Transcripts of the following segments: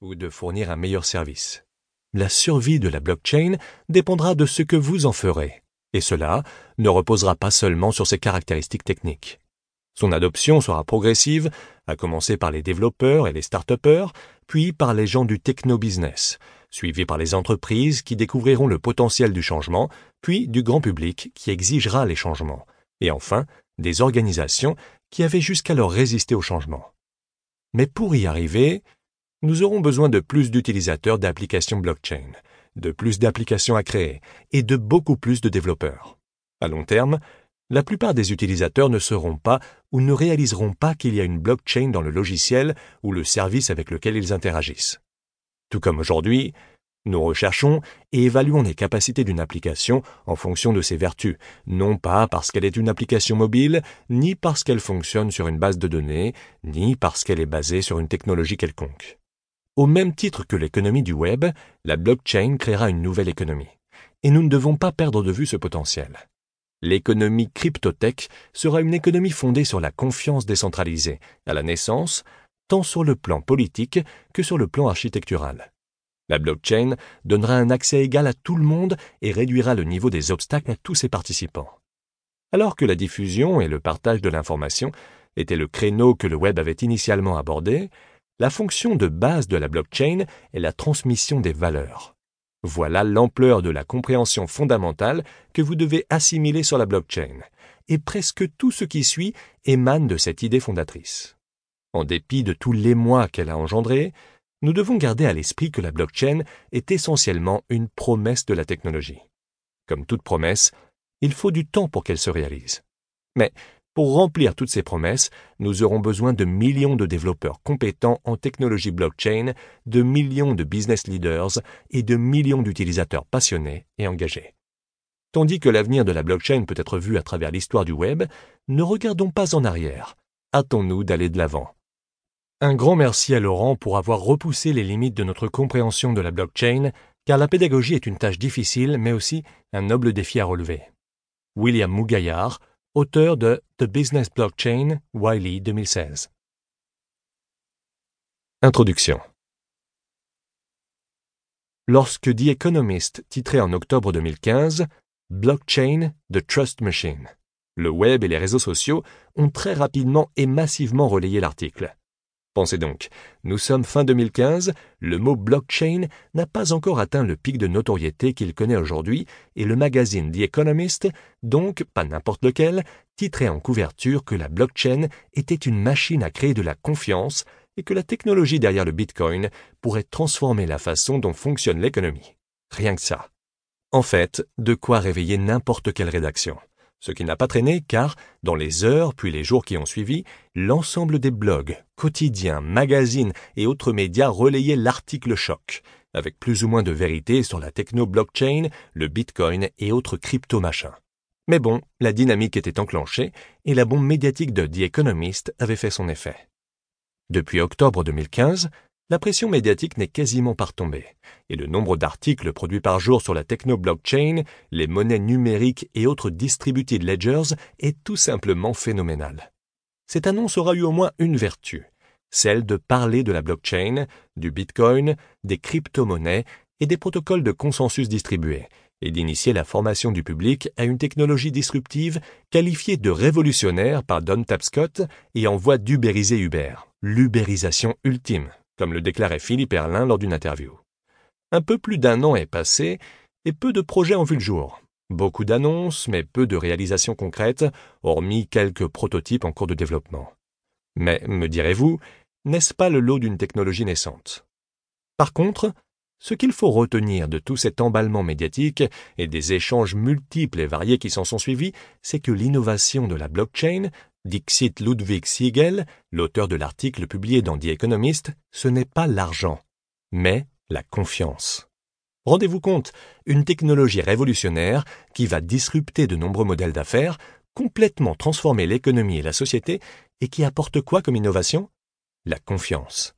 ou de fournir un meilleur service. La survie de la blockchain dépendra de ce que vous en ferez, et cela ne reposera pas seulement sur ses caractéristiques techniques. Son adoption sera progressive, à commencer par les développeurs et les start-upers, puis par les gens du techno-business, suivi par les entreprises qui découvriront le potentiel du changement, puis du grand public qui exigera les changements, et enfin des organisations qui avaient jusqu'alors résisté au changement. Mais pour y arriver, nous aurons besoin de plus d'utilisateurs d'applications blockchain, de plus d'applications à créer et de beaucoup plus de développeurs. À long terme, la plupart des utilisateurs ne seront pas ou ne réaliseront pas qu'il y a une blockchain dans le logiciel ou le service avec lequel ils interagissent. Tout comme aujourd'hui, nous recherchons et évaluons les capacités d'une application en fonction de ses vertus, non pas parce qu'elle est une application mobile, ni parce qu'elle fonctionne sur une base de données, ni parce qu'elle est basée sur une technologie quelconque. Au même titre que l'économie du web, la blockchain créera une nouvelle économie. Et nous ne devons pas perdre de vue ce potentiel. L'économie cryptotech sera une économie fondée sur la confiance décentralisée, à la naissance, tant sur le plan politique que sur le plan architectural. La blockchain donnera un accès égal à tout le monde et réduira le niveau des obstacles à tous ses participants. Alors que la diffusion et le partage de l'information étaient le créneau que le web avait initialement abordé, la fonction de base de la blockchain est la transmission des valeurs. Voilà l'ampleur de la compréhension fondamentale que vous devez assimiler sur la blockchain, et presque tout ce qui suit émane de cette idée fondatrice. En dépit de tous les mois qu'elle a engendrés, nous devons garder à l'esprit que la blockchain est essentiellement une promesse de la technologie. Comme toute promesse, il faut du temps pour qu'elle se réalise. Mais pour remplir toutes ces promesses, nous aurons besoin de millions de développeurs compétents en technologie blockchain, de millions de business leaders et de millions d'utilisateurs passionnés et engagés. Tandis que l'avenir de la blockchain peut être vu à travers l'histoire du web, ne regardons pas en arrière. Hâtons-nous d'aller de l'avant. Un grand merci à Laurent pour avoir repoussé les limites de notre compréhension de la blockchain, car la pédagogie est une tâche difficile, mais aussi un noble défi à relever. William Mougaillard, auteur de The Business Blockchain, Wiley 2016. Introduction. Lorsque The Economist titrait en octobre 2015 Blockchain, the Trust Machine, le web et les réseaux sociaux ont très rapidement et massivement relayé l'article. Pensez donc, nous sommes fin 2015, le mot blockchain n'a pas encore atteint le pic de notoriété qu'il connaît aujourd'hui et le magazine The Economist, donc pas n'importe lequel, titrait en couverture que la blockchain était une machine à créer de la confiance et que la technologie derrière le Bitcoin pourrait transformer la façon dont fonctionne l'économie. Rien que ça. En fait, de quoi réveiller n'importe quelle rédaction ce qui n'a pas traîné car, dans les heures puis les jours qui ont suivi, l'ensemble des blogs, quotidiens, magazines et autres médias relayaient l'article choc, avec plus ou moins de vérité sur la techno-blockchain, le bitcoin et autres crypto-machins. Mais bon, la dynamique était enclenchée et la bombe médiatique de The Economist avait fait son effet. Depuis octobre 2015, la pression médiatique n'est quasiment pas retombée, et le nombre d'articles produits par jour sur la techno-blockchain, les monnaies numériques et autres distributed ledgers est tout simplement phénoménal. Cette annonce aura eu au moins une vertu, celle de parler de la blockchain, du bitcoin, des crypto-monnaies et des protocoles de consensus distribués, et d'initier la formation du public à une technologie disruptive qualifiée de révolutionnaire par Don Tapscott et en voie d'ubériser Uber, l'ubérisation ultime comme le déclarait Philippe Erlin lors d'une interview. Un peu plus d'un an est passé et peu de projets ont vu le jour. Beaucoup d'annonces, mais peu de réalisations concrètes, hormis quelques prototypes en cours de développement. Mais, me direz-vous, n'est-ce pas le lot d'une technologie naissante? Par contre, ce qu'il faut retenir de tout cet emballement médiatique et des échanges multiples et variés qui s'en sont suivis, c'est que l'innovation de la blockchain Dixit Ludwig Siegel, l'auteur de l'article publié dans The Economist, ce n'est pas l'argent, mais la confiance. Rendez-vous compte, une technologie révolutionnaire qui va disrupter de nombreux modèles d'affaires, complètement transformer l'économie et la société, et qui apporte quoi comme innovation? La confiance.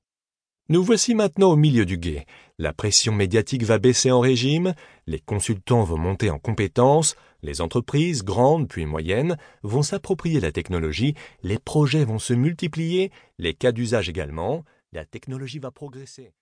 Nous voici maintenant au milieu du guet. La pression médiatique va baisser en régime, les consultants vont monter en compétences, les entreprises, grandes puis moyennes, vont s'approprier la technologie, les projets vont se multiplier, les cas d'usage également, La technologie va progresser.